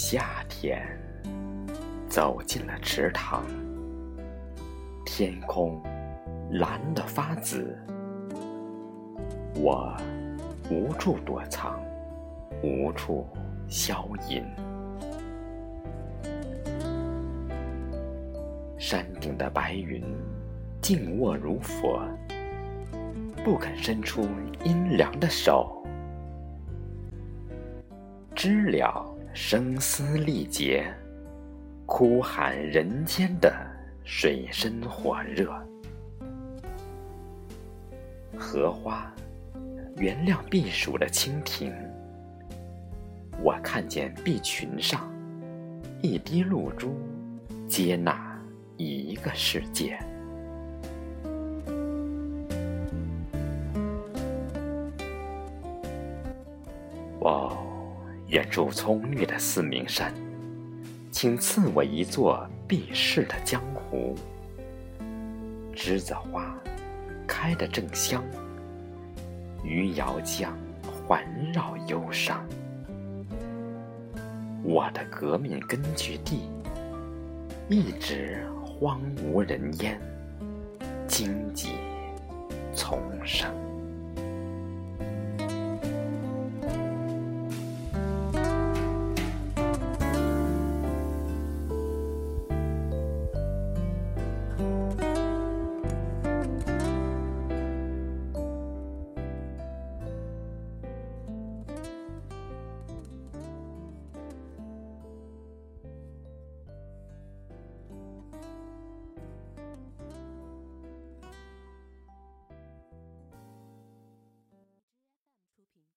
夏天走进了池塘，天空蓝得发紫，我无处躲藏，无处消隐。山顶的白云静卧如佛，不肯伸出阴凉的手，知了声嘶力竭，哭喊人间的水深火热。荷花原谅避暑的蜻蜓，我看见碧裙上一滴露珠，接纳。一个世界。哇哦，远处葱郁的四明山，请赐我一座避世的江湖。栀子花开得正香，余姚江环绕忧伤。我的革命根据地，一直。荒无人烟，荆棘丛生。